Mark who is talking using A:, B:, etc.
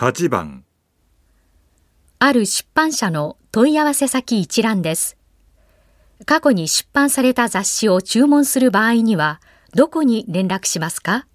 A: 8番
B: ある出版社の問い合わせ先一覧です。過去に出版された雑誌を注文する場合には、どこに連絡しますか？